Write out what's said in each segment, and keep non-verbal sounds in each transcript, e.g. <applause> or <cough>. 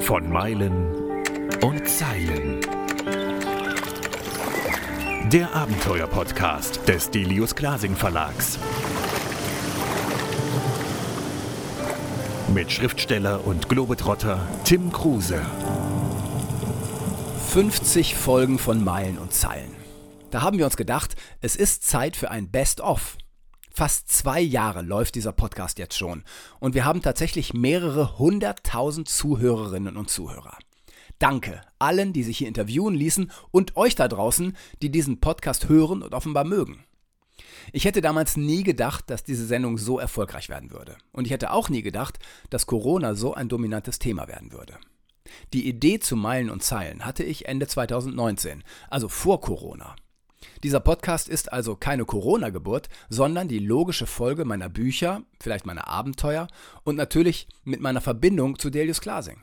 Von Meilen und Zeilen. Der Abenteuer-Podcast des Delius Glasing Verlags. Mit Schriftsteller und Globetrotter Tim Kruse. 50 Folgen von Meilen und Zeilen. Da haben wir uns gedacht, es ist Zeit für ein Best-of. Fast zwei Jahre läuft dieser Podcast jetzt schon und wir haben tatsächlich mehrere hunderttausend Zuhörerinnen und Zuhörer. Danke allen, die sich hier interviewen ließen und euch da draußen, die diesen Podcast hören und offenbar mögen. Ich hätte damals nie gedacht, dass diese Sendung so erfolgreich werden würde. Und ich hätte auch nie gedacht, dass Corona so ein dominantes Thema werden würde. Die Idee zu Meilen und Zeilen hatte ich Ende 2019, also vor Corona. Dieser Podcast ist also keine Corona-Geburt, sondern die logische Folge meiner Bücher, vielleicht meiner Abenteuer und natürlich mit meiner Verbindung zu Delius Glasing.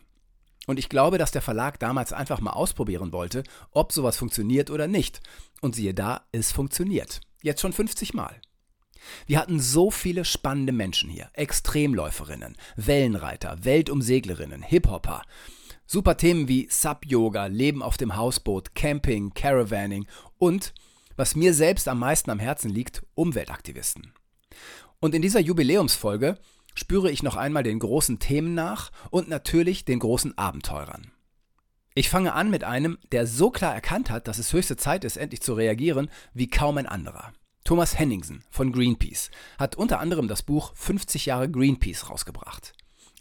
Und ich glaube, dass der Verlag damals einfach mal ausprobieren wollte, ob sowas funktioniert oder nicht. Und siehe da, es funktioniert. Jetzt schon 50 Mal. Wir hatten so viele spannende Menschen hier. Extremläuferinnen, Wellenreiter, Weltumseglerinnen, Hip-Hopper. Super Themen wie Sub-Yoga, Leben auf dem Hausboot, Camping, Caravanning und, was mir selbst am meisten am Herzen liegt, Umweltaktivisten. Und in dieser Jubiläumsfolge spüre ich noch einmal den großen Themen nach und natürlich den großen Abenteurern. Ich fange an mit einem, der so klar erkannt hat, dass es höchste Zeit ist, endlich zu reagieren, wie kaum ein anderer. Thomas Henningsen von Greenpeace hat unter anderem das Buch 50 Jahre Greenpeace rausgebracht.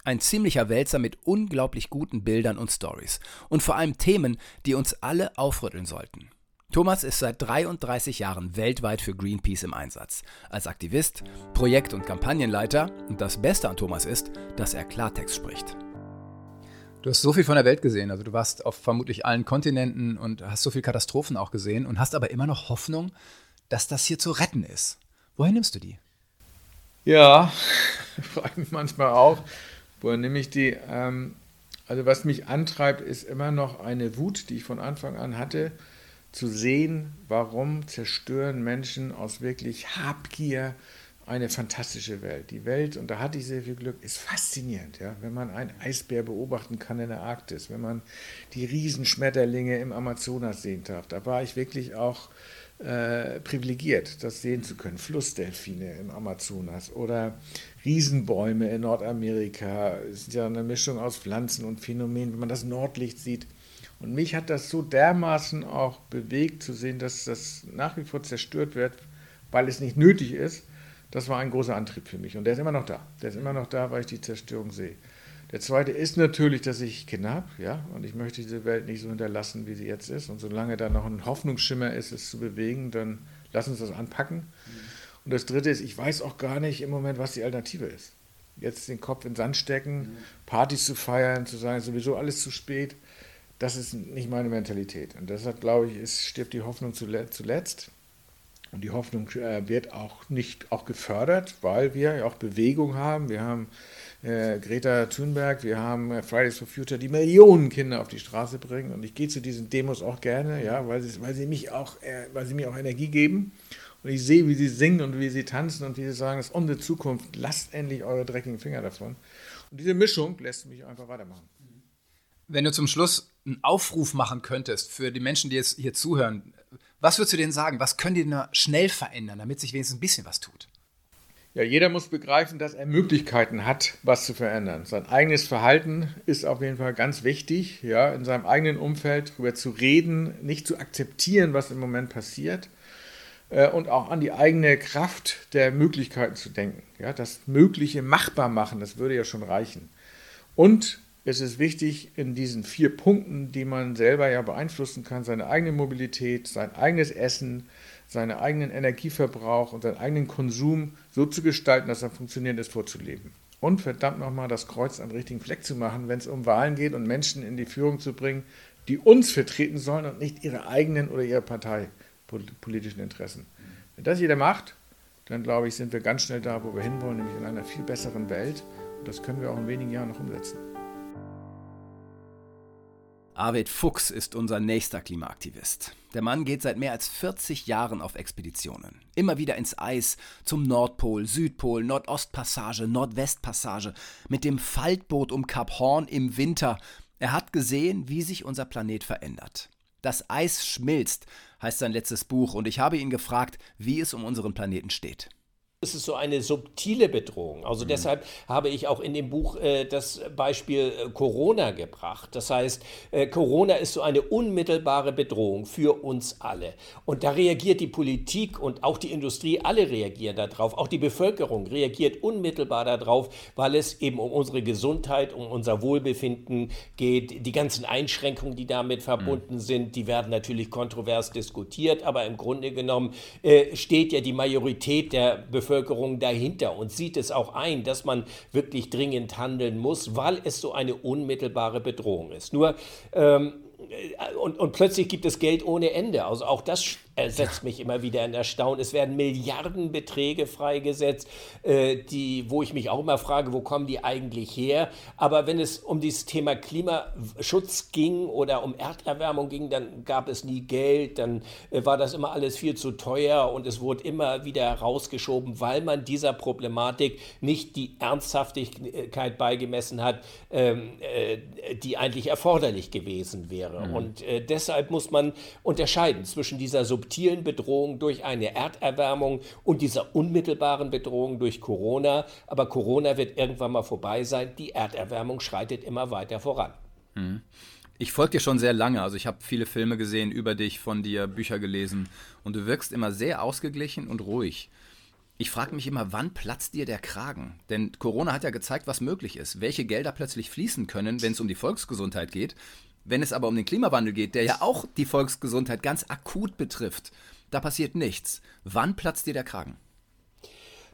Ein ziemlicher Wälzer mit unglaublich guten Bildern und Stories und vor allem Themen, die uns alle aufrütteln sollten. Thomas ist seit 33 Jahren weltweit für Greenpeace im Einsatz. Als Aktivist, Projekt- und Kampagnenleiter. Und das Beste an Thomas ist, dass er Klartext spricht. Du hast so viel von der Welt gesehen. Also du warst auf vermutlich allen Kontinenten und hast so viele Katastrophen auch gesehen und hast aber immer noch Hoffnung, dass das hier zu retten ist. Woher nimmst du die? Ja, <laughs> frage mich manchmal auch. Woher nehme ich die? Ähm, also was mich antreibt, ist immer noch eine Wut, die ich von Anfang an hatte zu sehen, warum zerstören Menschen aus wirklich Habgier eine fantastische Welt. Die Welt, und da hatte ich sehr viel Glück, ist faszinierend. Ja? Wenn man einen Eisbär beobachten kann in der Arktis, wenn man die Riesenschmetterlinge im Amazonas sehen darf, da war ich wirklich auch äh, privilegiert, das sehen zu können. Flussdelfine im Amazonas oder Riesenbäume in Nordamerika. Ist ja eine Mischung aus Pflanzen und Phänomenen. Wenn man das Nordlicht sieht, und mich hat das so dermaßen auch bewegt zu sehen, dass das nach wie vor zerstört wird, weil es nicht nötig ist. Das war ein großer Antrieb für mich. Und der ist immer noch da. Der ist immer noch da, weil ich die Zerstörung sehe. Der zweite ist natürlich, dass ich Kinder habe, ja, und ich möchte diese Welt nicht so hinterlassen, wie sie jetzt ist. Und solange da noch ein Hoffnungsschimmer ist, es zu bewegen, dann lass uns das anpacken. Und das dritte ist, ich weiß auch gar nicht im Moment, was die Alternative ist. Jetzt den Kopf in den Sand stecken, Partys zu feiern, zu sagen, sowieso alles zu spät das ist nicht meine Mentalität. Und deshalb glaube ich, es stirbt die Hoffnung zuletzt. Und die Hoffnung äh, wird auch nicht auch gefördert, weil wir ja auch Bewegung haben. Wir haben äh, Greta Thunberg, wir haben äh, Fridays for Future, die Millionen Kinder auf die Straße bringen. Und ich gehe zu diesen Demos auch gerne, ja, weil, sie, weil, sie mich auch, äh, weil sie mir auch Energie geben. Und ich sehe, wie sie singen und wie sie tanzen und wie sie sagen, das ist unsere Zukunft. Lasst endlich eure dreckigen Finger davon. Und diese Mischung lässt mich einfach weitermachen. Wenn du zum Schluss einen Aufruf machen könntest für die Menschen, die jetzt hier zuhören, was würdest du denen sagen? Was können die denn schnell verändern, damit sich wenigstens ein bisschen was tut? Ja, jeder muss begreifen, dass er Möglichkeiten hat, was zu verändern. Sein eigenes Verhalten ist auf jeden Fall ganz wichtig, ja, in seinem eigenen Umfeld darüber zu reden, nicht zu akzeptieren, was im Moment passiert äh, und auch an die eigene Kraft der Möglichkeiten zu denken. Ja, das Mögliche machbar machen, das würde ja schon reichen. Und es ist wichtig, in diesen vier Punkten, die man selber ja beeinflussen kann, seine eigene Mobilität, sein eigenes Essen, seinen eigenen Energieverbrauch und seinen eigenen Konsum so zu gestalten, dass er funktioniert ist, vorzuleben. Und verdammt nochmal das Kreuz am richtigen Fleck zu machen, wenn es um Wahlen geht und Menschen in die Führung zu bringen, die uns vertreten sollen und nicht ihre eigenen oder ihre parteipolitischen Interessen. Wenn das jeder macht, dann glaube ich, sind wir ganz schnell da, wo wir hinwollen, nämlich in einer viel besseren Welt. Und das können wir auch in wenigen Jahren noch umsetzen. Arvid Fuchs ist unser nächster Klimaaktivist. Der Mann geht seit mehr als 40 Jahren auf Expeditionen. Immer wieder ins Eis, zum Nordpol, Südpol, Nordostpassage, Nordwestpassage, mit dem Faltboot um Kap Horn im Winter. Er hat gesehen, wie sich unser Planet verändert. Das Eis schmilzt, heißt sein letztes Buch, und ich habe ihn gefragt, wie es um unseren Planeten steht. Es ist so eine subtile Bedrohung. Also mhm. deshalb habe ich auch in dem Buch äh, das Beispiel äh, Corona gebracht. Das heißt, äh, Corona ist so eine unmittelbare Bedrohung für uns alle. Und da reagiert die Politik und auch die Industrie, alle reagieren darauf. Auch die Bevölkerung reagiert unmittelbar darauf, weil es eben um unsere Gesundheit, um unser Wohlbefinden geht. Die ganzen Einschränkungen, die damit verbunden mhm. sind, die werden natürlich kontrovers diskutiert. Aber im Grunde genommen äh, steht ja die Majorität der Bevölkerung Bevölkerung dahinter und sieht es auch ein, dass man wirklich dringend handeln muss, weil es so eine unmittelbare Bedrohung ist. Nur ähm, und, und plötzlich gibt es Geld ohne Ende. Also auch das setzt mich immer wieder in Erstaunen. Es werden Milliardenbeträge freigesetzt, äh, die, wo ich mich auch immer frage, wo kommen die eigentlich her? Aber wenn es um dieses Thema Klimaschutz ging oder um Erderwärmung ging, dann gab es nie Geld, dann äh, war das immer alles viel zu teuer und es wurde immer wieder herausgeschoben, weil man dieser Problematik nicht die Ernsthaftigkeit beigemessen hat, ähm, äh, die eigentlich erforderlich gewesen wäre. Mhm. Und äh, deshalb muss man unterscheiden zwischen dieser Sub subtilen Bedrohung durch eine Erderwärmung und dieser unmittelbaren Bedrohung durch Corona. Aber Corona wird irgendwann mal vorbei sein. Die Erderwärmung schreitet immer weiter voran. Mhm. Ich folge dir schon sehr lange. Also ich habe viele Filme gesehen über dich, von dir Bücher gelesen und du wirkst immer sehr ausgeglichen und ruhig. Ich frage mich immer, wann platzt dir der Kragen? Denn Corona hat ja gezeigt, was möglich ist, welche Gelder plötzlich fließen können, wenn es um die Volksgesundheit geht wenn es aber um den Klimawandel geht, der ja auch die Volksgesundheit ganz akut betrifft, da passiert nichts. Wann platzt dir der Kragen?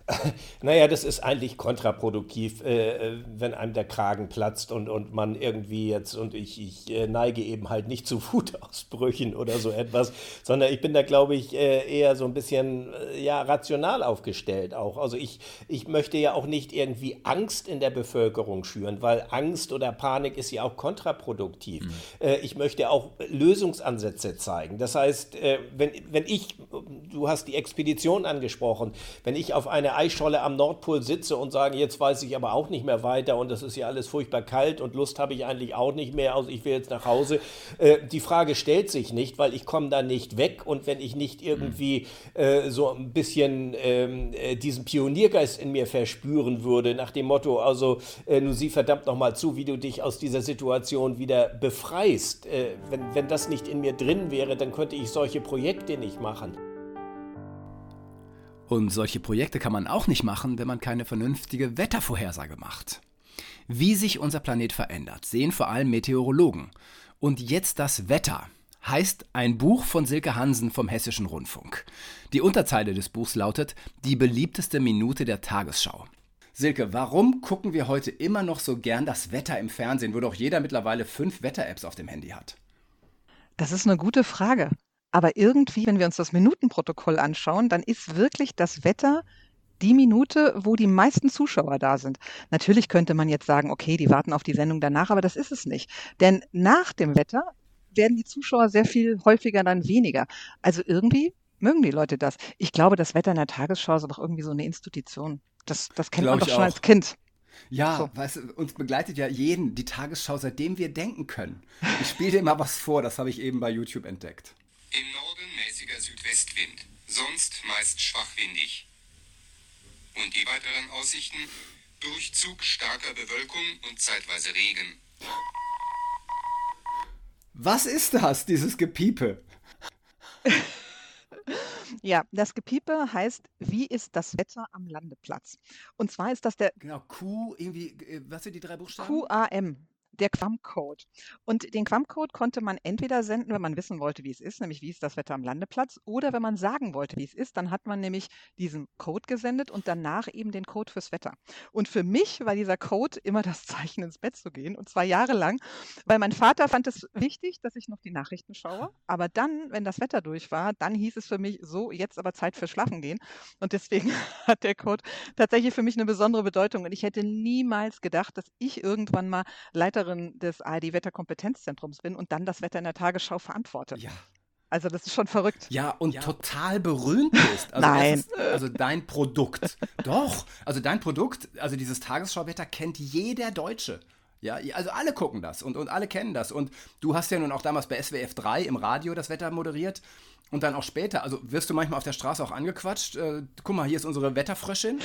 <laughs> Naja, das ist eigentlich kontraproduktiv, äh, äh, wenn einem der Kragen platzt und, und man irgendwie jetzt, und ich, ich äh, neige eben halt nicht zu <laughs> Wutausbrüchen oder so etwas, sondern ich bin da, glaube ich, äh, eher so ein bisschen ja, rational aufgestellt auch. Also ich, ich möchte ja auch nicht irgendwie Angst in der Bevölkerung schüren, weil Angst oder Panik ist ja auch kontraproduktiv. Mhm. Ich möchte auch Lösungsansätze zeigen. Das heißt, wenn, wenn ich, du hast die Expedition angesprochen, wenn ich auf eine Eisscholle am Nordpol sitze und sage, jetzt weiß ich aber auch nicht mehr weiter und es ist ja alles furchtbar kalt und Lust habe ich eigentlich auch nicht mehr, also ich will jetzt nach Hause. Äh, die Frage stellt sich nicht, weil ich komme da nicht weg und wenn ich nicht irgendwie äh, so ein bisschen ähm, äh, diesen Pioniergeist in mir verspüren würde, nach dem Motto, also äh, nun sieh verdammt nochmal zu, wie du dich aus dieser Situation wieder befreist. Äh, wenn, wenn das nicht in mir drin wäre, dann könnte ich solche Projekte nicht machen. Und solche Projekte kann man auch nicht machen, wenn man keine vernünftige Wettervorhersage macht. Wie sich unser Planet verändert, sehen vor allem Meteorologen. Und jetzt das Wetter heißt ein Buch von Silke Hansen vom Hessischen Rundfunk. Die Unterzeile des Buchs lautet Die beliebteste Minute der Tagesschau. Silke, warum gucken wir heute immer noch so gern das Wetter im Fernsehen, wo doch jeder mittlerweile fünf Wetter-Apps auf dem Handy hat? Das ist eine gute Frage. Aber irgendwie, wenn wir uns das Minutenprotokoll anschauen, dann ist wirklich das Wetter die Minute, wo die meisten Zuschauer da sind. Natürlich könnte man jetzt sagen, okay, die warten auf die Sendung danach, aber das ist es nicht. Denn nach dem Wetter werden die Zuschauer sehr viel häufiger dann weniger. Also irgendwie mögen die Leute das. Ich glaube, das Wetter in der Tagesschau ist aber auch irgendwie so eine Institution. Das, das kennt Glaube man doch schon auch. als Kind. Ja, so. weißt uns begleitet ja jeden die Tagesschau, seitdem wir denken können. Ich spiele dir mal was vor, das habe ich eben bei YouTube entdeckt. Im Norden mäßiger Südwestwind, sonst meist schwachwindig. Und die weiteren Aussichten? Durchzug starker Bewölkung und zeitweise Regen. Was ist das, dieses Gepiepe? <laughs> Ja, das Gepiepe heißt, wie ist das Wetter am Landeplatz? Und zwar ist das der. Genau, Q, irgendwie, äh, was sind die drei Buchstaben? QAM der Quam-Code. Und den Quam-Code konnte man entweder senden, wenn man wissen wollte, wie es ist, nämlich wie ist das Wetter am Landeplatz, oder wenn man sagen wollte, wie es ist, dann hat man nämlich diesen Code gesendet und danach eben den Code fürs Wetter. Und für mich war dieser Code immer das Zeichen, ins Bett zu gehen, und zwar jahrelang, weil mein Vater fand es wichtig, dass ich noch die Nachrichten schaue. Aber dann, wenn das Wetter durch war, dann hieß es für mich so, jetzt aber Zeit für Schlafen gehen. Und deswegen <laughs> hat der Code tatsächlich für mich eine besondere Bedeutung. Und ich hätte niemals gedacht, dass ich irgendwann mal Leiterin Sprecherin des ARD-Wetterkompetenzzentrums bin und dann das Wetter in der Tagesschau verantworte. Ja. Also das ist schon verrückt. Ja, und ja. total berühmt bist. Also Nein. Ist, also dein Produkt. <laughs> Doch. Also dein Produkt, also dieses Tagesschauwetter kennt jeder Deutsche. Ja, also alle gucken das und, und alle kennen das. Und du hast ja nun auch damals bei SWF 3 im Radio das Wetter moderiert. Und dann auch später, also wirst du manchmal auf der Straße auch angequatscht. Äh, guck mal, hier ist unsere Wetterfröschin.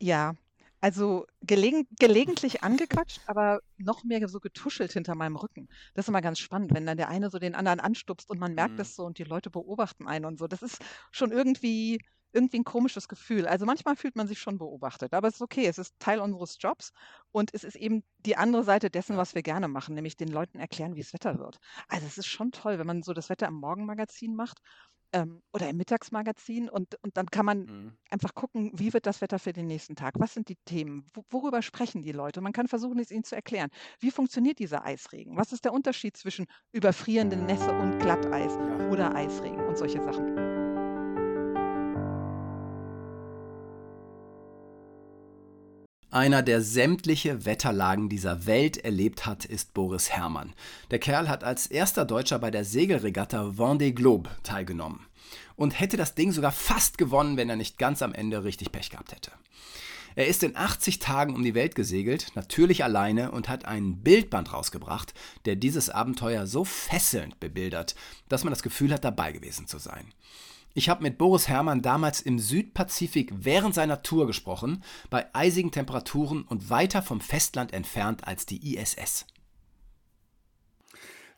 Ja, also gelegen, gelegentlich angequatscht, aber noch mehr so getuschelt hinter meinem Rücken. Das ist immer ganz spannend, wenn dann der eine so den anderen anstupst und man merkt mhm. so und die Leute beobachten einen und so. Das ist schon irgendwie, irgendwie ein komisches Gefühl. Also manchmal fühlt man sich schon beobachtet, aber es ist okay. Es ist Teil unseres Jobs und es ist eben die andere Seite dessen, was wir gerne machen, nämlich den Leuten erklären, wie es Wetter wird. Also es ist schon toll, wenn man so das Wetter im Morgenmagazin macht ähm, oder im Mittagsmagazin und, und dann kann man mhm. einfach gucken, wie wird das Wetter für den nächsten Tag? Was sind die Themen? Wo, worüber sprechen die Leute? Man kann versuchen, es ihnen zu erklären. Wie funktioniert dieser Eisregen? Was ist der Unterschied zwischen überfrierenden Nässe und Glatteis ja. oder Eisregen und solche Sachen? Einer, der sämtliche Wetterlagen dieser Welt erlebt hat, ist Boris Herrmann. Der Kerl hat als erster Deutscher bei der Segelregatta Vendée Globe teilgenommen und hätte das Ding sogar fast gewonnen, wenn er nicht ganz am Ende richtig Pech gehabt hätte. Er ist in 80 Tagen um die Welt gesegelt, natürlich alleine, und hat einen Bildband rausgebracht, der dieses Abenteuer so fesselnd bebildert, dass man das Gefühl hat, dabei gewesen zu sein. Ich habe mit Boris Herrmann damals im Südpazifik während seiner Tour gesprochen, bei eisigen Temperaturen und weiter vom Festland entfernt als die ISS.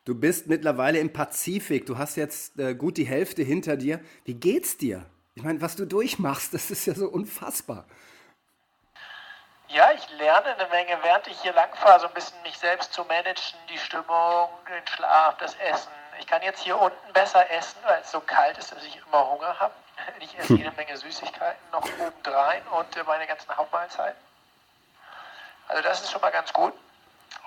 Du bist mittlerweile im Pazifik, du hast jetzt äh, gut die Hälfte hinter dir. Wie geht's dir? Ich meine, was du durchmachst, das ist ja so unfassbar. Ja, ich lerne eine Menge, während ich hier langfahre, so ein bisschen mich selbst zu managen, die Stimmung, den Schlaf, das Essen, ich kann jetzt hier unten besser essen, weil es so kalt ist, dass ich immer Hunger habe. <laughs> Ich esse jede Menge Süßigkeiten noch obendrein und äh, meine ganzen Hauptmahlzeiten. Also das ist schon mal ganz gut.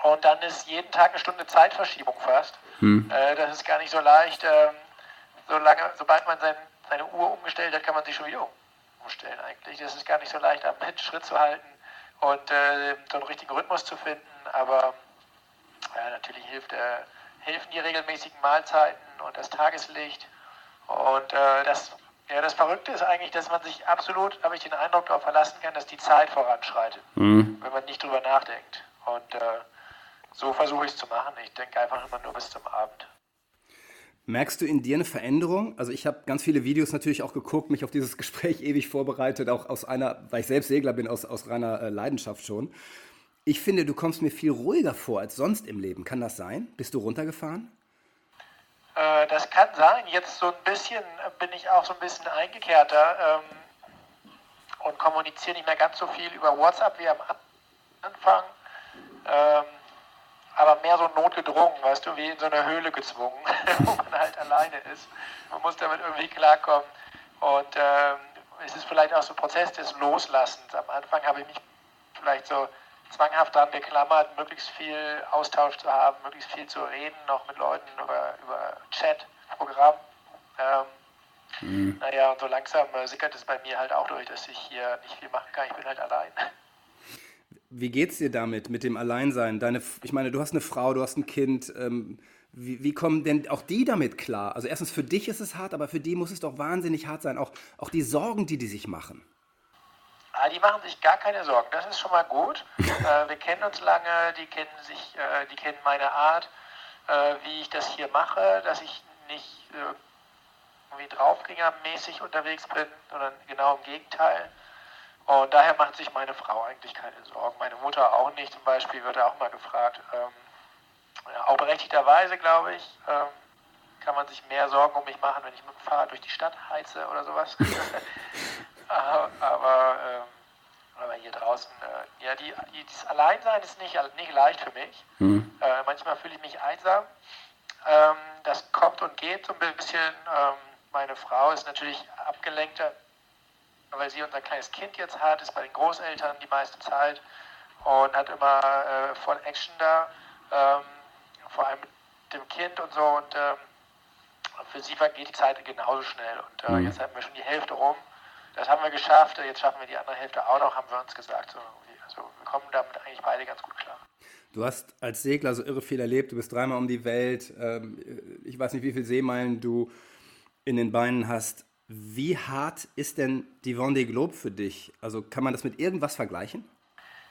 Und dann ist jeden Tag eine Stunde Zeitverschiebung fast. Hm. Äh, das ist gar nicht so leicht. Ähm, solange, sobald man sein, seine Uhr umgestellt hat, kann man sich schon wieder umstellen eigentlich. Das ist gar nicht so leicht, am Schritt zu halten und äh, so einen richtigen Rhythmus zu finden. Aber ja, natürlich hilft äh, helfen die regelmäßigen Mahlzeiten und das Tageslicht. Und äh, das, ja, das Verrückte ist eigentlich, dass man sich absolut, habe ich den Eindruck, darauf verlassen kann, dass die Zeit voranschreitet, mhm. wenn man nicht drüber nachdenkt. Und äh, so versuche ich es zu machen. Ich denke einfach immer nur bis zum Abend. Merkst du in dir eine Veränderung? Also ich habe ganz viele Videos natürlich auch geguckt, mich auf dieses Gespräch <laughs> ewig vorbereitet, auch aus einer, weil ich selbst Segler bin, aus, aus reiner äh, Leidenschaft schon. Ich finde, du kommst mir viel ruhiger vor als sonst im Leben. Kann das sein? Bist du runtergefahren? Äh, das kann sein. Jetzt so ein bisschen bin ich auch so ein bisschen eingekehrter ähm, und kommuniziere nicht mehr ganz so viel über WhatsApp wie am Anfang. Ähm, aber mehr so notgedrungen, weißt du, wie in so einer Höhle gezwungen, <laughs> wo man halt <laughs> alleine ist. Man muss damit irgendwie klarkommen. Und ähm, es ist vielleicht auch so ein Prozess des Loslassens. Am Anfang habe ich mich vielleicht so zwanghaft daran geklammert, möglichst viel Austausch zu haben, möglichst viel zu reden, noch mit Leuten über, über Chat, Programm. Ähm, mhm. Naja, und so langsam äh, sickert es bei mir halt auch durch, dass ich hier nicht viel machen kann. Ich bin halt allein. Wie geht's dir damit, mit dem Alleinsein? Deine, ich meine, du hast eine Frau, du hast ein Kind. Ähm, wie, wie, kommen denn auch die damit klar? Also erstens, für dich ist es hart, aber für die muss es doch wahnsinnig hart sein. Auch, auch die Sorgen, die die sich machen. Ah, die machen sich gar keine Sorgen. Das ist schon mal gut. <laughs> äh, wir kennen uns lange, die kennen sich, äh, die kennen meine Art, äh, wie ich das hier mache, dass ich nicht äh, irgendwie draufgängermäßig unterwegs bin, sondern genau im Gegenteil. Und daher macht sich meine Frau eigentlich keine Sorgen. Meine Mutter auch nicht. Zum Beispiel wird auch mal gefragt. Ähm, ja, auch berechtigterweise, glaube ich, ähm, kann man sich mehr Sorgen um mich machen, wenn ich mit dem Fahrrad durch die Stadt heize oder sowas. aber, <laughs> <laughs> aber, ähm, aber hier draußen, äh, ja, die, die, das Alleinsein ist nicht, nicht leicht für mich. Mhm. Äh, manchmal fühle ich mich einsam. Ähm, das kommt und geht so ein bisschen. Ähm, meine Frau ist natürlich abgelenkter, weil sie unser kleines Kind jetzt hat, ist bei den Großeltern die meiste Zeit und hat immer äh, voll Action da, ähm, vor allem mit dem Kind und so. Und ähm, für sie vergeht die Zeit genauso schnell. Und äh, mhm. jetzt haben wir schon die Hälfte rum das haben wir geschafft, jetzt schaffen wir die andere Hälfte auch noch, haben wir uns gesagt. So, also wir kommen damit eigentlich beide ganz gut klar. Du hast als Segler so irre viel erlebt, du bist dreimal um die Welt, ähm, ich weiß nicht, wie viele Seemeilen du in den Beinen hast. Wie hart ist denn die Vendée Globe für dich? Also kann man das mit irgendwas vergleichen?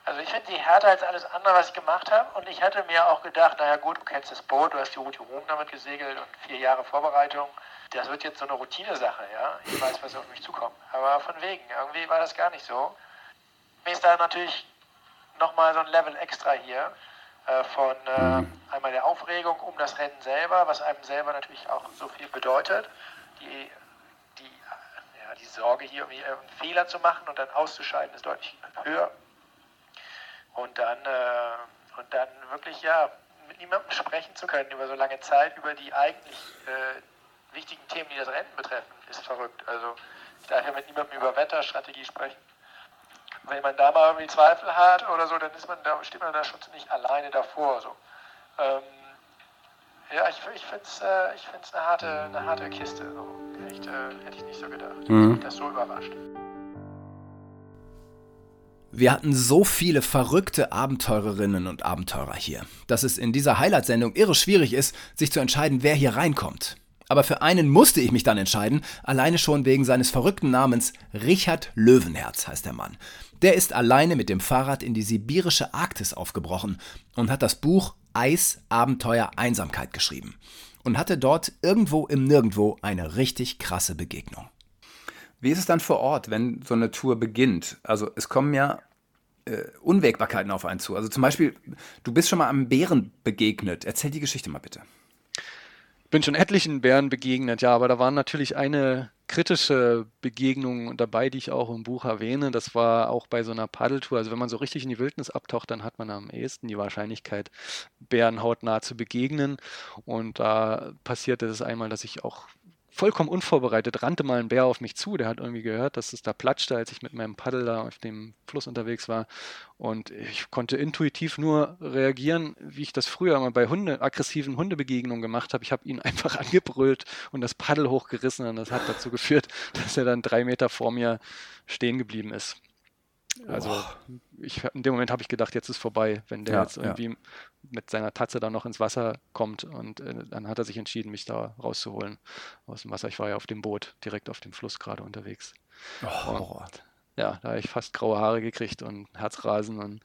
Also ich finde die härter als alles andere, was ich gemacht habe. Und ich hatte mir auch gedacht, naja gut, du kennst das Boot, du hast die Route Rom damit gesegelt und vier Jahre Vorbereitung. Das wird jetzt so eine Routinesache, ja. Ich weiß, was auf mich zukommt. Aber von wegen, irgendwie war das gar nicht so. Mir ist da natürlich nochmal so ein Level extra hier äh, von äh, einmal der Aufregung um das Rennen selber, was einem selber natürlich auch so viel bedeutet. Die, die, ja, die Sorge hier, irgendwie einen Fehler zu machen und dann auszuscheiden, ist deutlich höher. Und dann, äh, und dann wirklich, ja, mit niemandem sprechen zu können über so lange Zeit, über die eigentlich äh, wichtigen Themen, die das Rennen betreffen, ist verrückt. Also ich darf ja mit niemandem über Wetterstrategie sprechen. Wenn man da mal irgendwie Zweifel hat oder so, dann ist man da, steht man da schon ziemlich alleine davor. So. Ähm, ja, ich, ich finde es äh, ich find's eine, harte, eine harte Kiste. So. Echt, äh, hätte ich nicht so gedacht. Mhm. Das so überrascht. Wir hatten so viele verrückte Abenteurerinnen und Abenteurer hier, dass es in dieser Highlight-Sendung irre schwierig ist, sich zu entscheiden, wer hier reinkommt. Aber für einen musste ich mich dann entscheiden, alleine schon wegen seines verrückten Namens Richard Löwenherz heißt der Mann. Der ist alleine mit dem Fahrrad in die sibirische Arktis aufgebrochen und hat das Buch Eis, Abenteuer, Einsamkeit geschrieben. Und hatte dort irgendwo im Nirgendwo eine richtig krasse Begegnung. Wie ist es dann vor Ort, wenn so eine Tour beginnt? Also es kommen ja äh, Unwägbarkeiten auf einen zu. Also zum Beispiel, du bist schon mal einem Bären begegnet. Erzähl die Geschichte mal bitte. Bin schon etlichen Bären begegnet, ja, aber da waren natürlich eine kritische Begegnung dabei, die ich auch im Buch erwähne. Das war auch bei so einer Paddeltour. Also wenn man so richtig in die Wildnis abtaucht, dann hat man am ehesten die Wahrscheinlichkeit, Bären hautnah zu begegnen. Und da passierte es einmal, dass ich auch vollkommen unvorbereitet rannte mal ein Bär auf mich zu. Der hat irgendwie gehört, dass es da platschte, als ich mit meinem Paddel da auf dem Fluss unterwegs war. Und ich konnte intuitiv nur reagieren, wie ich das früher mal bei Hunde, aggressiven Hundebegegnungen gemacht habe. Ich habe ihn <laughs> einfach angebrüllt und das Paddel hochgerissen und das hat dazu geführt, <laughs> dass er dann drei Meter vor mir stehen geblieben ist. Also ich, in dem Moment habe ich gedacht, jetzt ist vorbei, wenn der ja, jetzt irgendwie ja. mit seiner Tatze da noch ins Wasser kommt und äh, dann hat er sich entschieden, mich da rauszuholen aus dem Wasser. Ich war ja auf dem Boot, direkt auf dem Fluss gerade unterwegs. Oh, und, ja, da habe ich fast graue Haare gekriegt und Herzrasen und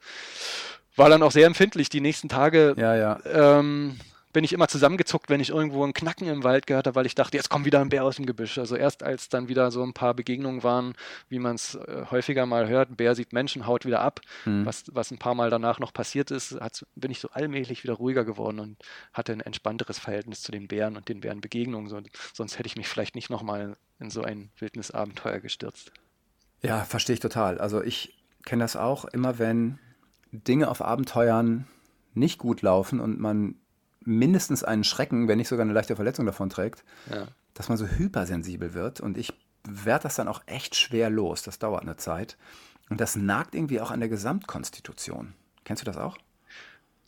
war dann auch sehr empfindlich die nächsten Tage. Ja, ja. Ähm, bin ich immer zusammengezuckt, wenn ich irgendwo ein Knacken im Wald gehört habe, weil ich dachte, jetzt kommt wieder ein Bär aus dem Gebüsch. Also erst als dann wieder so ein paar Begegnungen waren, wie man es äh, häufiger mal hört, ein Bär sieht Menschen, haut wieder ab, mhm. was, was ein paar Mal danach noch passiert ist, bin ich so allmählich wieder ruhiger geworden und hatte ein entspannteres Verhältnis zu den Bären und den Bärenbegegnungen. So, sonst hätte ich mich vielleicht nicht nochmal in so ein Wildnisabenteuer gestürzt. Ja, verstehe ich total. Also ich kenne das auch, immer wenn Dinge auf Abenteuern nicht gut laufen und man mindestens einen Schrecken, wenn nicht sogar eine leichte Verletzung davon trägt, ja. dass man so hypersensibel wird. Und ich werde das dann auch echt schwer los. Das dauert eine Zeit. Und das nagt irgendwie auch an der Gesamtkonstitution. Kennst du das auch?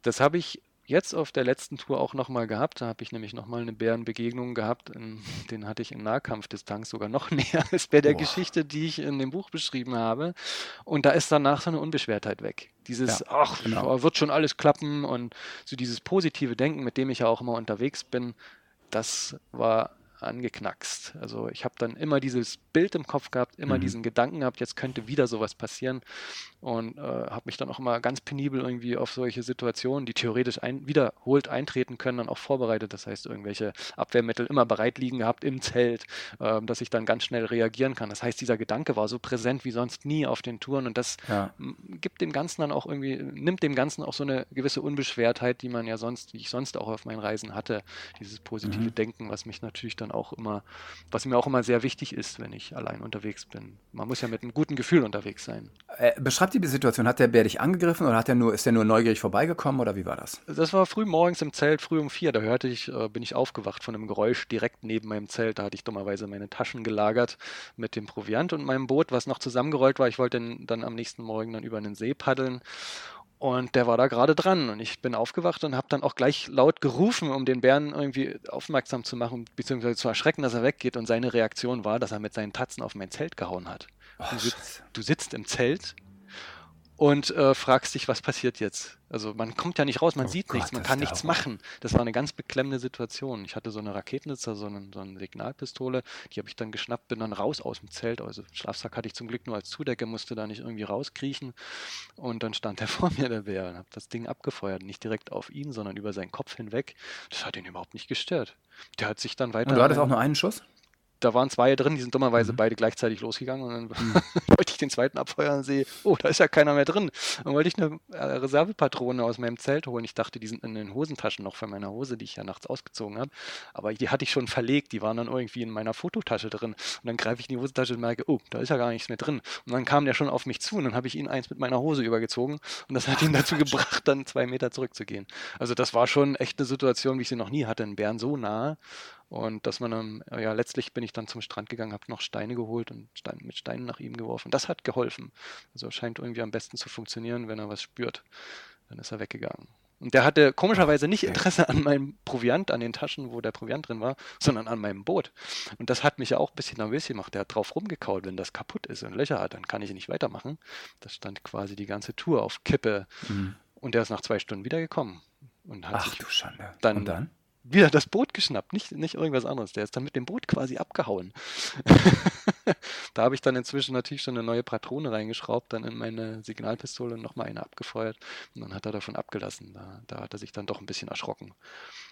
Das habe ich jetzt auf der letzten Tour auch nochmal gehabt. Da habe ich nämlich nochmal eine Bärenbegegnung gehabt. <laughs> Den hatte ich in Nahkampfdistanz sogar noch <laughs> näher als bei der Boah. Geschichte, die ich in dem Buch beschrieben habe. Und da ist danach so eine Unbeschwertheit weg. Dieses, ja, ach, genau. wird schon alles klappen und so dieses positive Denken, mit dem ich ja auch immer unterwegs bin, das war angeknackst. Also ich habe dann immer dieses Bild im Kopf gehabt, immer mhm. diesen Gedanken gehabt, jetzt könnte wieder sowas passieren und äh, habe mich dann auch immer ganz penibel irgendwie auf solche Situationen, die theoretisch ein, wiederholt eintreten können, dann auch vorbereitet. Das heißt, irgendwelche Abwehrmittel immer bereit liegen gehabt im Zelt, äh, dass ich dann ganz schnell reagieren kann. Das heißt, dieser Gedanke war so präsent wie sonst nie auf den Touren und das ja. gibt dem Ganzen dann auch irgendwie, nimmt dem Ganzen auch so eine gewisse Unbeschwertheit, die man ja sonst, die ich sonst auch auf meinen Reisen hatte. Dieses positive mhm. Denken, was mich natürlich dann auch immer, was mir auch immer sehr wichtig ist, wenn ich allein unterwegs bin. Man muss ja mit einem guten Gefühl unterwegs sein. Äh, die Situation. Hat der Bär dich angegriffen oder hat der nur, ist der nur neugierig vorbeigekommen oder wie war das? Das war früh morgens im Zelt, früh um vier. Da hörte ich, äh, bin ich aufgewacht von einem Geräusch direkt neben meinem Zelt. Da hatte ich dummerweise meine Taschen gelagert mit dem Proviant und meinem Boot, was noch zusammengerollt war. Ich wollte dann am nächsten Morgen dann über einen See paddeln und der war da gerade dran und ich bin aufgewacht und habe dann auch gleich laut gerufen, um den Bären irgendwie aufmerksam zu machen, beziehungsweise zu erschrecken, dass er weggeht. Und seine Reaktion war, dass er mit seinen Tatzen auf mein Zelt gehauen hat. Du, sitzt, du sitzt im Zelt und äh, fragst dich, was passiert jetzt? Also man kommt ja nicht raus, man Oh sieht Gott, nichts, man kann nichts machen. Das war eine ganz beklemmende Situation. Ich hatte so eine Raketennitzer, so, so eine Signalpistole, die habe ich dann geschnappt, bin dann raus aus dem Zelt. Also Schlafsack hatte ich zum Glück nur als Zudecke, musste da nicht irgendwie rauskriechen. Und dann stand er <laughs> vor mir, der Bär, und habe das Ding abgefeuert. Nicht direkt auf ihn, sondern über seinen Kopf hinweg. Das hat ihn überhaupt nicht gestört. Der hat sich dann weiter... Und du hattest auch nur einen Schuss? Da waren zwei drin, die sind dummerweise Mhm. beide gleichzeitig losgegangen und dann <laughs> wollte ich den zweiten abfeuern und sehe, oh, da ist ja keiner mehr drin. Dann wollte ich eine äh, Reservepatrone aus meinem Zelt holen. Ich dachte, die sind in den Hosentaschen noch von meiner Hose, die ich ja nachts ausgezogen habe. Aber die hatte ich schon verlegt, die waren dann irgendwie in meiner Fototasche drin. Und dann greife ich in die Hosentasche und merke, oh, da ist ja gar nichts mehr drin. Und dann kam der schon auf mich zu und dann habe ich ihn eins mit meiner Hose übergezogen und das hat ihn dazu <laughs> gebracht, dann zwei Meter zurückzugehen. Also das war schon echt eine Situation, wie ich sie noch nie hatte. Ein Bären so nah. Und dass man dann, ja, letztlich bin ich dann zum Strand gegangen, habe noch Steine geholt und Stein, mit Steinen nach ihm geworfen. Das hat geholfen. Also scheint irgendwie am besten zu funktionieren, wenn er was spürt. Dann ist er weggegangen. Und der hatte komischerweise nicht Interesse an meinem Proviant, an den Taschen, wo der Proviant drin war, sondern an meinem Boot. Und das hat mich ja auch ein bisschen nervös gemacht. Der hat drauf rumgekaut, wenn das kaputt ist und Löcher hat, dann kann ich nicht weitermachen. Das stand quasi die ganze Tour auf Kippe. Und der ist nach zwei Stunden wieder gekommen. Und hat Ach sich du Schande. dann- Und dann? Wieder das Boot geschnappt, nicht, nicht irgendwas anderes. Der ist dann mit dem Boot quasi abgehauen. <laughs> da habe ich dann inzwischen natürlich schon eine neue Patrone reingeschraubt, dann in meine Signalpistole und nochmal eine abgefeuert. Und dann hat er davon abgelassen. Da, da hat er sich dann doch ein bisschen erschrocken.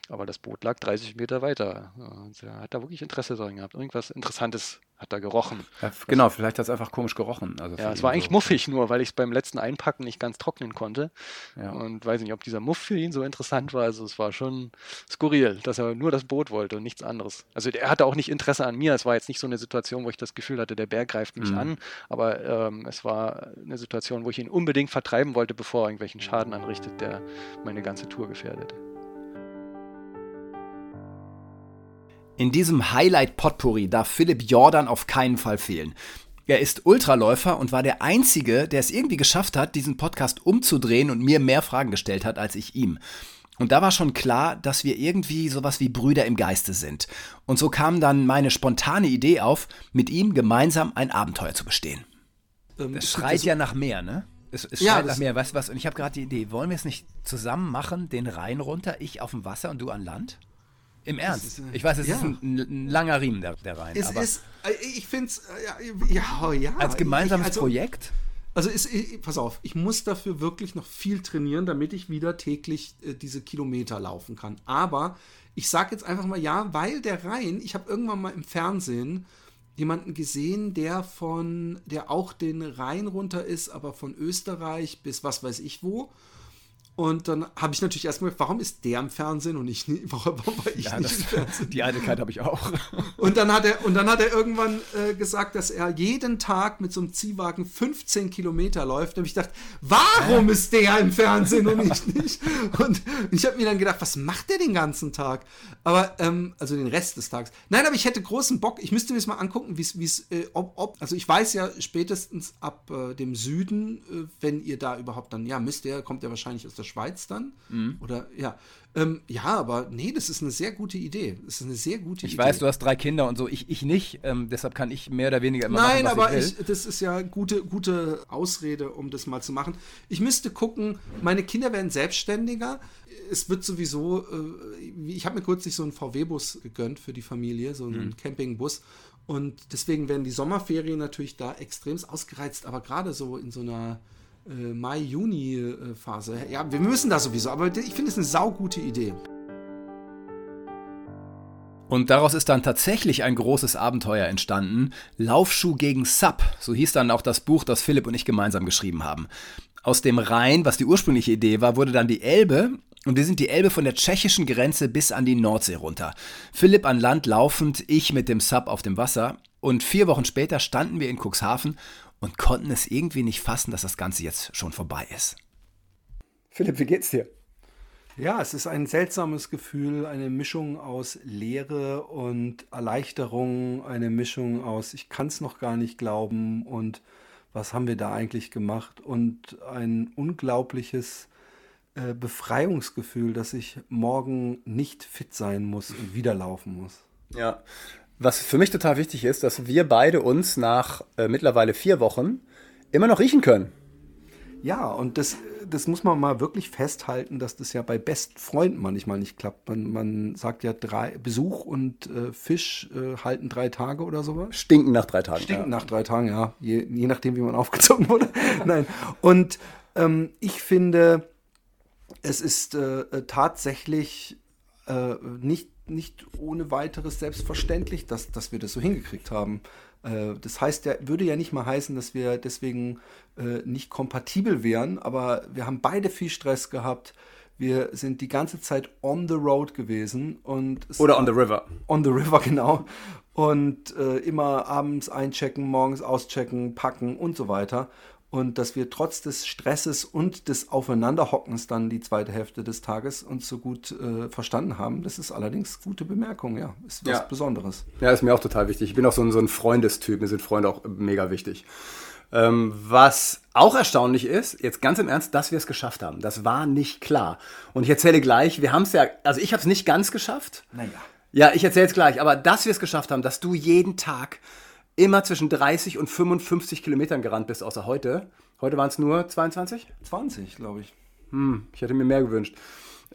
Aber das Boot lag 30 Meter weiter. Und er hat da wirklich Interesse daran gehabt. Irgendwas Interessantes hat er gerochen. Ja, genau, vielleicht hat es einfach komisch gerochen. Also Ja, es war eigentlich so. muffig nur, weil ich es beim letzten Einpacken nicht ganz trocknen konnte. Ja. Und weiß nicht, ob dieser Muff für ihn so interessant war. Also es war schon skurril, dass er nur das Boot wollte und nichts anderes. Also er hatte auch nicht Interesse an mir. Es war jetzt nicht so eine Situation, wo ich das Gefühl hatte, der Bär greift mich Mhm. an. Aber ähm, es war eine Situation, wo ich ihn unbedingt vertreiben wollte, bevor er irgendwelchen Schaden anrichtet, der meine ganze Tour gefährdet. In diesem Highlight-Potpourri darf Philipp Jordan auf keinen Fall fehlen. Er ist Ultraläufer und war der Einzige, der es irgendwie geschafft hat, diesen Podcast umzudrehen und mir mehr Fragen gestellt hat als ich ihm. Und da war schon klar, dass wir irgendwie sowas wie Brüder im Geiste sind. Und so kam dann meine spontane Idee auf, mit ihm gemeinsam ein Abenteuer zu bestehen. Ähm, Es es schreit gibt ja nach mehr, ne? Es, es Ja, schreit das- nach mehr. Weißt du was? Und ich habe gerade die Idee, wollen wir es nicht zusammen machen, den Rhein runter, ich auf dem Wasser und du an Land? Im Ernst. ist, äh, ich weiß, es ja. ist ein, ein langer Riemen, der, der Rhein. Es aber ist, äh, ich finde es, ja, ja, ja. als gemeinsames ich, also, Projekt? Also ist, pass auf, ich muss dafür wirklich noch viel trainieren, damit ich wieder täglich äh, diese Kilometer laufen kann. Aber ich sage jetzt einfach mal ja, weil der Rhein, ich habe irgendwann mal im Fernsehen jemanden gesehen, der von, der auch den Rhein runter ist, aber von Österreich bis was weiß ich wo. Und dann habe ich natürlich erstmal gefragt, warum ist der im Fernsehen und ich nie, <laughs> warum, war ich Ja, nicht das, im Fernsehen? <laughs> die Eitelkeit habe ich auch. <laughs> Und dann hat er, und dann hat er irgendwann äh, gesagt, dass er jeden Tag mit so einem Ziehwagen 15 Kilometer läuft. Und ich dachte, warum ist der im Fernsehen und ich nicht? Und ich habe mir dann gedacht, was macht der den ganzen Tag? Aber, ähm, also den Rest des Tages. Nein, aber ich hätte großen Bock. Ich müsste mir das mal angucken, wie es, äh, ob, ob, also ich weiß ja spätestens ab äh, dem Süden, äh, wenn ihr da überhaupt dann, ja, müsst ihr, kommt ja wahrscheinlich aus der Schweiz dann. Oder, ja. Ähm, ja, aber nee, das ist eine sehr gute Idee. Das ist eine sehr gute Ich Idee. weiß, du hast drei Kinder und so, ich, ich nicht. Ähm, deshalb kann ich mehr oder weniger immer Nein, machen, was aber ich ich, will. das ist ja gute, gute Ausrede, um das mal zu machen. Ich müsste gucken, meine Kinder werden selbstständiger. Es wird sowieso, äh, ich habe mir kürzlich so einen VW-Bus gegönnt für die Familie, so einen Campingbus. Und deswegen werden die Sommerferien natürlich da extremst ausgereizt, aber gerade so in so einer Mai-Juni-Phase. Ja, wir müssen da sowieso, aber ich finde es eine saugute Idee. Und daraus ist dann tatsächlich ein großes Abenteuer entstanden. Laufschuh gegen Sub, so hieß dann auch das Buch, das Philipp und ich gemeinsam geschrieben haben. Aus dem Rhein, was die ursprüngliche Idee war, wurde dann die Elbe. Und wir sind die Elbe von der tschechischen Grenze bis an die Nordsee runter. Philipp an Land laufend, ich mit dem Sub auf dem Wasser. Und vier Wochen später standen wir in Cuxhaven und konnten es irgendwie nicht fassen, dass das Ganze jetzt schon vorbei ist. Philipp, wie geht's dir? Ja, es ist ein seltsames Gefühl, eine Mischung aus Leere und Erleichterung, eine Mischung aus ich kann es noch gar nicht glauben und was haben wir da eigentlich gemacht und ein unglaubliches äh, Befreiungsgefühl, dass ich morgen nicht fit sein muss und wieder laufen muss. Ja. Was für mich total wichtig ist, dass wir beide uns nach äh, mittlerweile vier Wochen immer noch riechen können. Ja, und das, das muss man mal wirklich festhalten, dass das ja bei besten Freunden manchmal nicht klappt. Man, man sagt ja, drei, Besuch und äh, Fisch äh, halten drei Tage oder sowas. Stinken nach drei Tagen. Stinken nach drei Tagen, ja. Je, je nachdem, wie man <laughs> aufgezogen wurde. Nein. Und ähm, ich finde, es ist äh, äh, tatsächlich äh, nicht, nicht ohne weiteres selbstverständlich, dass, dass wir das so hingekriegt haben. Äh, das heißt ja, würde ja nicht mal heißen, dass wir deswegen äh, nicht kompatibel wären, aber wir haben beide viel Stress gehabt. Wir sind die ganze Zeit on the road gewesen und Oder on the river. On the river, <laughs> genau. Und äh, immer abends einchecken, morgens auschecken, packen und so weiter. Und dass wir trotz des Stresses und des Aufeinanderhockens dann die zweite Hälfte des Tages uns so gut äh, verstanden haben, das ist allerdings gute Bemerkung, ja. Ist was Ja. Besonderes. Ja, ist mir auch total wichtig. Ich bin auch so ein, so ein Freundestyp. Mir sind Freunde auch mega wichtig. Ähm, was auch erstaunlich ist, jetzt ganz im Ernst, dass wir es geschafft haben. Das war nicht klar. Und ich erzähle gleich, wir haben es ja, also ich habe es nicht ganz geschafft. Naja. Ja, ich erzähle es gleich, aber dass wir es geschafft haben, dass du jeden Tag immer zwischen 30 und 55 Kilometern gerannt bist, außer heute. Heute waren es nur 22? 20, glaube ich. Hm, ich hätte mir mehr gewünscht.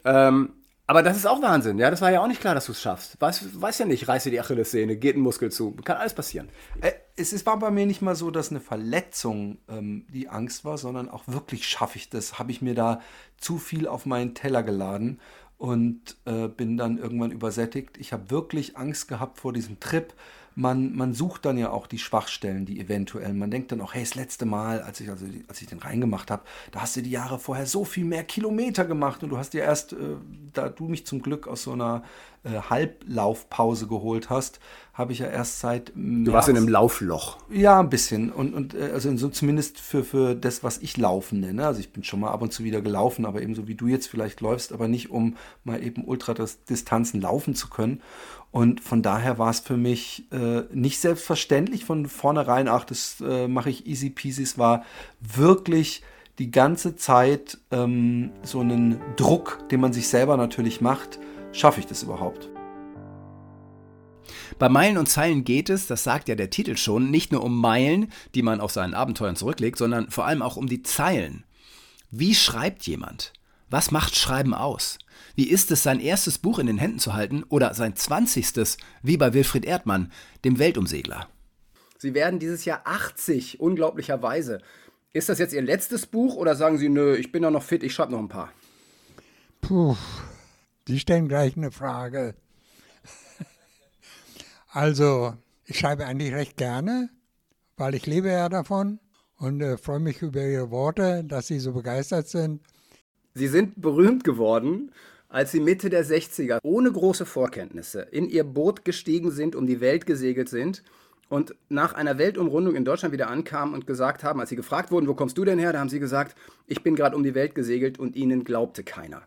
Ähm, aber das ist auch Wahnsinn. Ja, das war ja auch nicht klar, dass du es schaffst. Weiß, weiß ja nicht, reiß dir die Achillessehne, geht ein Muskel zu. Kann alles passieren. Äh, es ist, war bei mir nicht mal so, dass eine Verletzung ähm, die Angst war, sondern auch wirklich schaffe ich das. Habe ich mir da zu viel auf meinen Teller geladen und äh, bin dann irgendwann übersättigt. Ich habe wirklich Angst gehabt vor diesem Trip. Man, man sucht dann ja auch die Schwachstellen, die eventuell. Man denkt dann auch, hey, das letzte Mal, als ich, also, als ich den reingemacht habe, da hast du die Jahre vorher so viel mehr Kilometer gemacht und du hast dir erst, äh, da du mich zum Glück aus so einer äh, Halblaufpause geholt hast, habe ich ja erst seit Du warst in einem Laufloch. ja, ein bisschen. Und, und äh, also so zumindest für, für das, was ich laufen nenne. Also ich bin schon mal ab und zu wieder gelaufen, aber ebenso wie du jetzt vielleicht läufst, aber nicht, um mal eben Ultradistanzen laufen zu können. Und von daher war es für mich äh, nicht selbstverständlich von vornherein, ach, das äh, mache ich easy peasy. Es war wirklich die ganze Zeit ähm, so einen Druck, den man sich selber natürlich macht. Schaffe ich das überhaupt? Bei Meilen und Zeilen geht es, das sagt ja der Titel schon, nicht nur um Meilen, die man auf seinen Abenteuern zurücklegt, sondern vor allem auch um die Zeilen. Wie schreibt jemand? Was macht Schreiben aus? Wie ist es, sein erstes Buch in den Händen zu halten oder sein zwanzigstes, wie bei Wilfried Erdmann, dem Weltumsegler? Sie werden dieses Jahr 80, unglaublicherweise. Ist das jetzt Ihr letztes Buch oder sagen Sie, nö, ich bin doch noch fit, ich schreibe noch ein paar? Puh, die stellen gleich eine Frage. <laughs> Also, ich schreibe eigentlich recht gerne, weil ich lebe ja davon und äh, freue mich über Ihre Worte, dass Sie so begeistert sind. Sie sind berühmt geworden, als Sie Mitte der 60er ohne große Vorkenntnisse in Ihr Boot gestiegen sind, um die Welt gesegelt sind und nach einer Weltumrundung in Deutschland wieder ankamen und gesagt haben, als Sie gefragt wurden, wo kommst du denn her, da haben Sie gesagt, ich bin gerade um die Welt gesegelt und Ihnen glaubte keiner.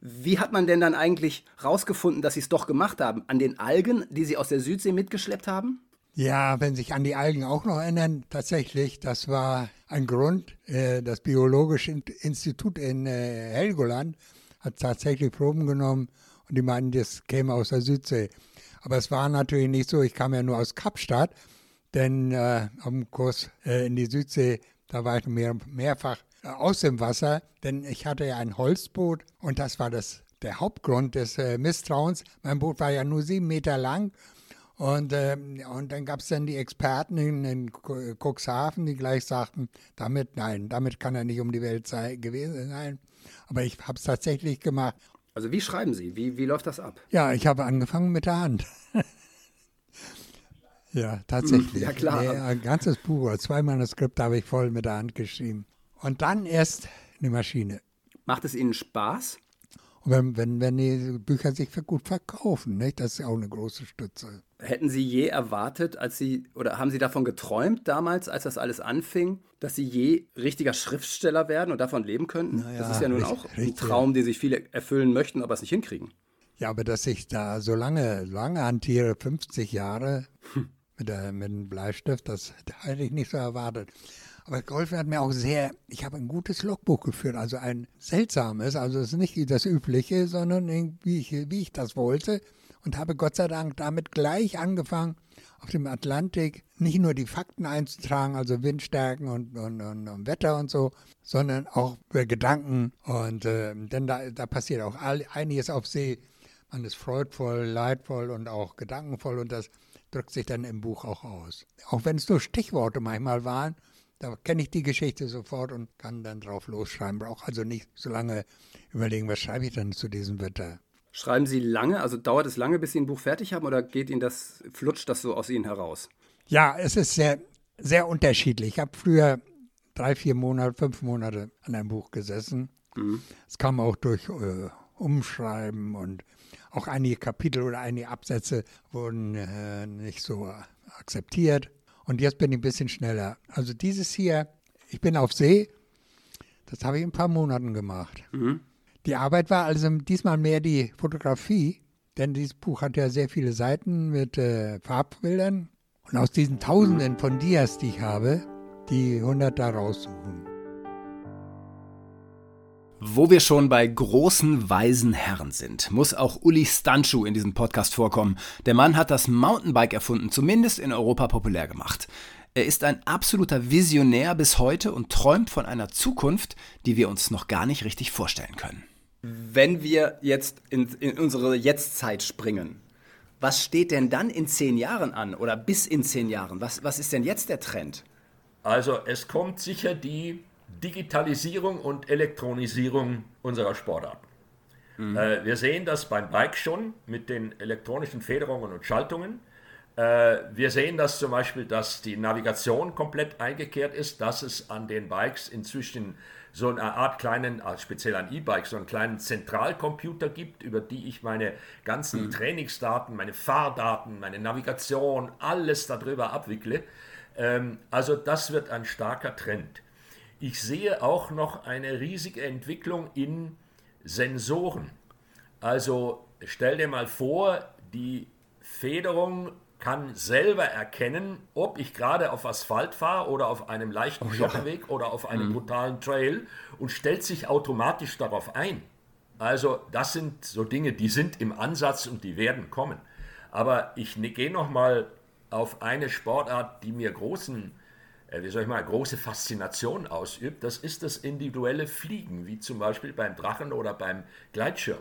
Wie hat man denn dann eigentlich rausgefunden, dass Sie es doch gemacht haben? An den Algen, die Sie aus der Südsee mitgeschleppt haben? Ja, wenn sich an die Algen auch noch erinnern, tatsächlich, das war ein Grund. Äh, das Biologische In- Institut in äh, Helgoland hat tatsächlich Proben genommen und die meinten, das käme aus der Südsee. Aber es war natürlich nicht so, ich kam ja nur aus Kapstadt, denn äh, dem Kurs äh, in die Südsee, da war ich mehr, mehrfach äh, aus dem Wasser, denn ich hatte ja ein Holzboot und das war das, der Hauptgrund des äh, Misstrauens. Mein Boot war ja nur sieben Meter lang und, ähm, und dann gab es dann die Experten in, in Cu- Cuxhaven, die gleich sagten, damit, nein, damit kann er nicht um die Welt sei, gewesen sein. Aber ich habe es tatsächlich gemacht. Also wie schreiben Sie? Wie, wie läuft das ab? Ja, ich habe angefangen mit der Hand. <laughs> ja, tatsächlich. Ja, klar. Nee, ein ganzes Buch, oder zwei Manuskripte habe ich voll mit der Hand geschrieben. Und dann erst eine Maschine. Macht es Ihnen Spaß? Und wenn, wenn, wenn die Bücher sich für gut verkaufen, nicht? das ist ja auch eine große Stütze. Hätten Sie je erwartet, als Sie, oder haben Sie davon geträumt damals, als das alles anfing, dass Sie je richtiger Schriftsteller werden und davon leben könnten? Na das ist ja nun richtig- auch ein richtig. Traum, den sich viele erfüllen möchten, aber es nicht hinkriegen. Ja, aber dass ich da so lange, lange hantiere, 50 Jahre mit, der, mit dem Bleistift, das hätte ich nicht so erwartet. Aber geholfen hat mir auch sehr, ich habe ein gutes Logbuch geführt, also ein seltsames, also es ist nicht das Übliche, sondern irgendwie, ich- wie ich das wollte. und habe Gott sei Dank damit gleich angefangen, auf dem Atlantik nicht nur die Fakten einzutragen, also Windstärken und, und, und, und Wetter und so, sondern auch Gedanken. Und äh, denn da, da passiert auch einiges auf See. Man ist freudvoll, leidvoll und auch gedankenvoll und das drückt sich dann im Buch auch aus. Auch wenn es nur Stichworte manchmal waren, da kenne ich die Geschichte sofort und kann dann drauf losschreiben. Brauche also nicht so lange überlegen, was schreibe ich dann zu diesem Wetter. Schreiben Sie lange, also dauert es lange, bis Sie ein Buch fertig haben oder geht Ihnen das, flutscht das so aus Ihnen heraus? Ja, es ist sehr, sehr unterschiedlich. Ich habe früher drei, vier Monate, fünf Monate an einem Buch gesessen. Mhm. Es mhm. kam auch durch äh, Umschreiben und auch einige Kapitel oder einige Absätze wurden äh, nicht so akzeptiert. Und jetzt bin ich ein bisschen schneller. Also dieses hier, ich bin auf See, das habe ich in ein paar Monaten gemacht. Mhm. Die Arbeit war also diesmal mehr die Fotografie, denn dieses Buch hat ja sehr viele Seiten mit äh, Farbbildern. Und aus diesen Tausenden von Dias, die ich habe, die 100 da raussuchen. Wo wir schon bei großen, weisen Herren sind, muss auch Uli Stanchu in diesem Podcast vorkommen. Der Mann hat das Mountainbike erfunden, zumindest in Europa populär gemacht. Er ist ein absoluter Visionär bis heute und träumt von einer Zukunft, die wir uns noch gar nicht richtig vorstellen können. Wenn wir jetzt in, in unsere Jetztzeit springen, was steht denn dann in zehn Jahren an oder bis in zehn Jahren? Was, was ist denn jetzt der Trend? Also es kommt sicher die Digitalisierung und Elektronisierung unserer Sportarten. Mhm. Äh, wir sehen das beim Bike schon mit den elektronischen Federungen und Schaltungen. Äh, wir sehen das zum Beispiel, dass die Navigation komplett eingekehrt ist, dass es an den Bikes inzwischen so eine Art kleinen, also speziell an E-Bikes, so einen kleinen Zentralcomputer gibt, über die ich meine ganzen mhm. Trainingsdaten, meine Fahrdaten, meine Navigation, alles darüber abwickle. Ähm, also das wird ein starker Trend. Ich sehe auch noch eine riesige Entwicklung in Sensoren. Also stell dir mal vor, die Federung kann selber erkennen, ob ich gerade auf Asphalt fahre oder auf einem leichten oh, Schotterweg ja. oder auf einem mhm. brutalen Trail und stellt sich automatisch darauf ein. Also das sind so Dinge, die sind im Ansatz und die werden kommen. Aber ich ne, gehe noch mal auf eine Sportart, die mir großen, wie soll ich mal, große Faszination ausübt. Das ist das individuelle Fliegen, wie zum Beispiel beim Drachen oder beim Gleitschirm.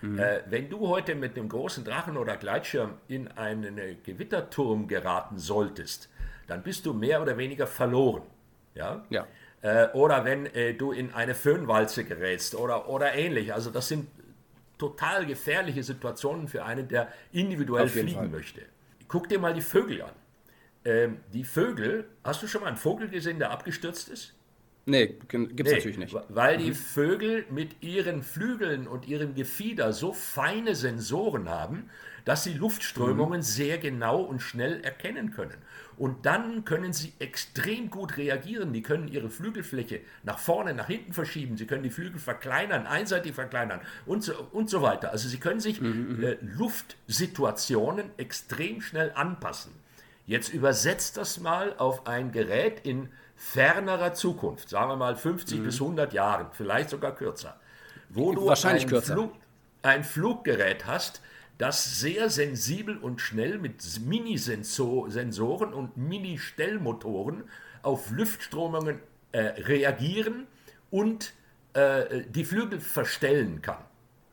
Mhm. Äh, wenn du heute mit einem großen Drachen oder Gleitschirm in einen äh, Gewitterturm geraten solltest, dann bist du mehr oder weniger verloren. Ja. ja. Äh, oder wenn äh, du in eine Föhnwalze gerätst oder, oder ähnlich. Also das sind total gefährliche Situationen für einen, der individuell fliegen Fall. möchte. Guck dir mal die Vögel an. Ähm, die Vögel, hast du schon mal einen Vogel gesehen, der abgestürzt ist? Nee, gibt es nee, natürlich nicht. Weil die mhm. Vögel mit ihren Flügeln und ihrem Gefieder so feine Sensoren haben, dass sie Luftströmungen mhm. sehr genau und schnell erkennen können. Und dann können sie extrem gut reagieren. Die können ihre Flügelfläche nach vorne, nach hinten verschieben. Sie können die Flügel verkleinern, einseitig verkleinern und so, und so weiter. Also sie können sich mhm. mhm. äh, Luftsituationen extrem schnell anpassen. Jetzt übersetzt das mal auf ein Gerät in fernerer Zukunft, sagen wir mal 50 mhm. bis 100 Jahren, vielleicht sogar kürzer, wo du Wahrscheinlich ein, kürzer. Flug, ein Fluggerät hast, das sehr sensibel und schnell mit Mini-Sensoren und Mini-Stellmotoren auf Luftströmungen äh, reagieren und äh, die Flügel verstellen kann.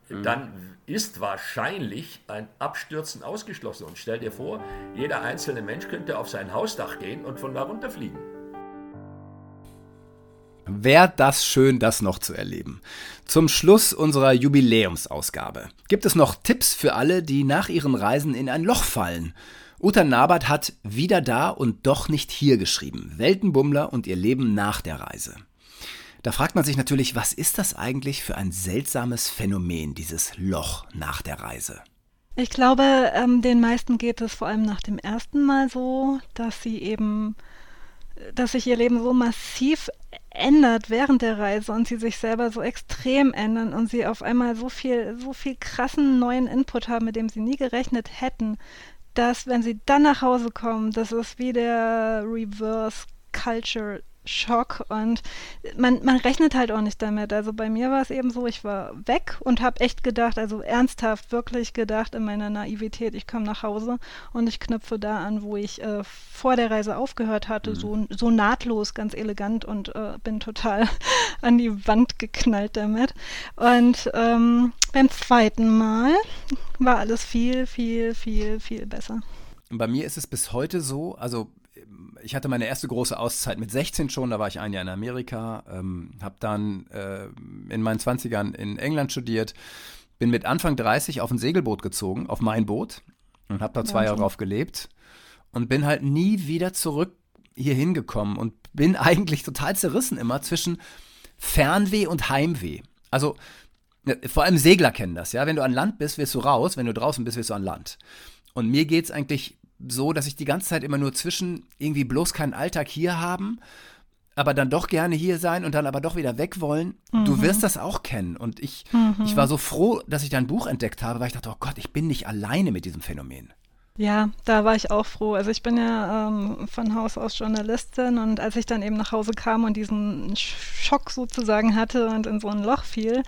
Mhm. Dann ist wahrscheinlich ein Abstürzen ausgeschlossen. Und stell dir vor, jeder einzelne Mensch könnte auf sein Hausdach gehen und von da runter fliegen. Wäre das schön, das noch zu erleben. Zum Schluss unserer Jubiläumsausgabe gibt es noch Tipps für alle, die nach ihren Reisen in ein Loch fallen. Uta Nabert hat Wieder da und doch nicht hier geschrieben. Weltenbummler und ihr Leben nach der Reise. Da fragt man sich natürlich, was ist das eigentlich für ein seltsames Phänomen, dieses Loch nach der Reise? Ich glaube, ähm, den meisten geht es vor allem nach dem ersten Mal so, dass sie eben dass sich ihr Leben so massiv ändert während der Reise und sie sich selber so extrem ändern und sie auf einmal so viel, so viel krassen neuen Input haben, mit dem sie nie gerechnet hätten, dass wenn sie dann nach Hause kommen, das ist wie der Reverse Culture Schock und man, man rechnet halt auch nicht damit. Also bei mir war es eben so, ich war weg und habe echt gedacht, also ernsthaft wirklich gedacht in meiner Naivität, ich komme nach Hause und ich knüpfe da an, wo ich äh, vor der Reise aufgehört hatte, mhm. so, so nahtlos, ganz elegant und äh, bin total <laughs> an die Wand geknallt damit. Und ähm, beim zweiten Mal war alles viel, viel, viel, viel besser. Bei mir ist es bis heute so, also ich hatte meine erste große Auszeit mit 16 schon, da war ich ein Jahr in Amerika, ähm, habe dann äh, in meinen 20ern in England studiert, bin mit Anfang 30 auf ein Segelboot gezogen, auf mein Boot und habe da zwei Jahre drauf gelebt und bin halt nie wieder zurück hier hingekommen und bin <laughs> eigentlich total zerrissen immer zwischen Fernweh und Heimweh. Also vor allem Segler kennen das, ja. Wenn du an Land bist, wirst du raus, wenn du draußen bist, wirst du an Land. Und mir geht es eigentlich so, dass ich die ganze Zeit immer nur zwischen irgendwie bloß keinen Alltag hier haben, aber dann doch gerne hier sein und dann aber doch wieder weg wollen. Mhm. Du wirst das auch kennen. Und ich, mhm. ich war so froh, dass ich dein Buch entdeckt habe, weil ich dachte, oh Gott, ich bin nicht alleine mit diesem Phänomen. Ja, da war ich auch froh. Also ich bin ja ähm, von Haus aus Journalistin und als ich dann eben nach Hause kam und diesen Schock sozusagen hatte und in so ein Loch fiel,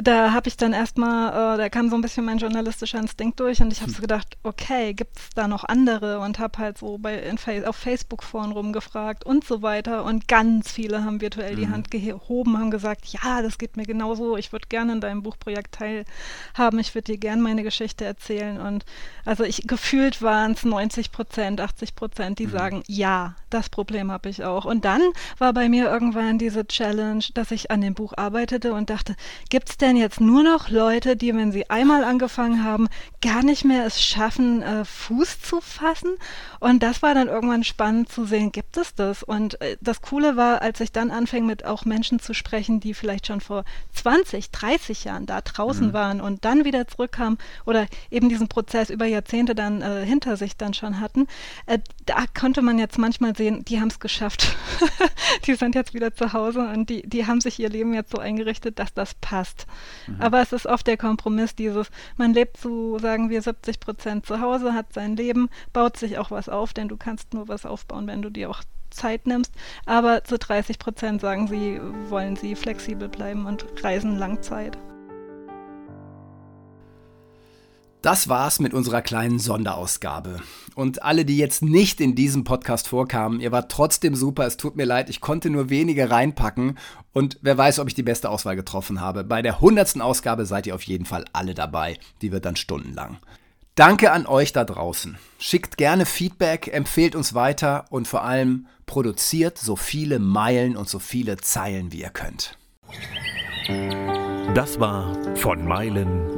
da habe ich dann erstmal, äh, da kam so ein bisschen mein journalistischer Instinkt durch und ich habe hm. so gedacht, okay, gibt es da noch andere und habe halt so bei in, auf Facebook-Foren rumgefragt und so weiter und ganz viele haben virtuell mhm. die Hand gehoben, haben gesagt, ja, das geht mir genauso, ich würde gerne in deinem Buchprojekt teilhaben, ich würde dir gerne meine Geschichte erzählen und also ich gefühlt waren es 90 Prozent, 80 Prozent, die mhm. sagen, ja, das Problem habe ich auch. Und dann war bei mir irgendwann diese Challenge, dass ich an dem Buch arbeitete und dachte, gibt es denn jetzt nur noch Leute, die, wenn sie einmal angefangen haben, gar nicht mehr es schaffen, äh, Fuß zu fassen? Und das war dann irgendwann spannend zu sehen, gibt es das? Und äh, das Coole war, als ich dann anfing, mit auch Menschen zu sprechen, die vielleicht schon vor 20, 30 Jahren da draußen mhm. waren und dann wieder zurückkamen oder eben diesen Prozess über Jahrzehnte dann äh, hinter sich dann schon hatten, äh, da konnte man jetzt manchmal sehen, die haben es geschafft. <laughs> die sind jetzt wieder zu Hause und die, die haben sich ihr Leben jetzt so eingerichtet, dass das passt. Mhm. Aber es ist oft der Kompromiss dieses, man lebt zu, sagen wir, 70 Prozent zu Hause, hat sein Leben, baut sich auch was auf, denn du kannst nur was aufbauen, wenn du dir auch Zeit nimmst. Aber zu 30 Prozent sagen sie, wollen sie flexibel bleiben und reisen Langzeit. Das war's mit unserer kleinen Sonderausgabe. Und alle, die jetzt nicht in diesem Podcast vorkamen, ihr wart trotzdem super. Es tut mir leid, ich konnte nur wenige reinpacken. Und wer weiß, ob ich die beste Auswahl getroffen habe. Bei der hundertsten Ausgabe seid ihr auf jeden Fall alle dabei. Die wird dann stundenlang. Danke an euch da draußen. Schickt gerne Feedback, empfehlt uns weiter und vor allem produziert so viele Meilen und so viele Zeilen, wie ihr könnt. Das war von Meilen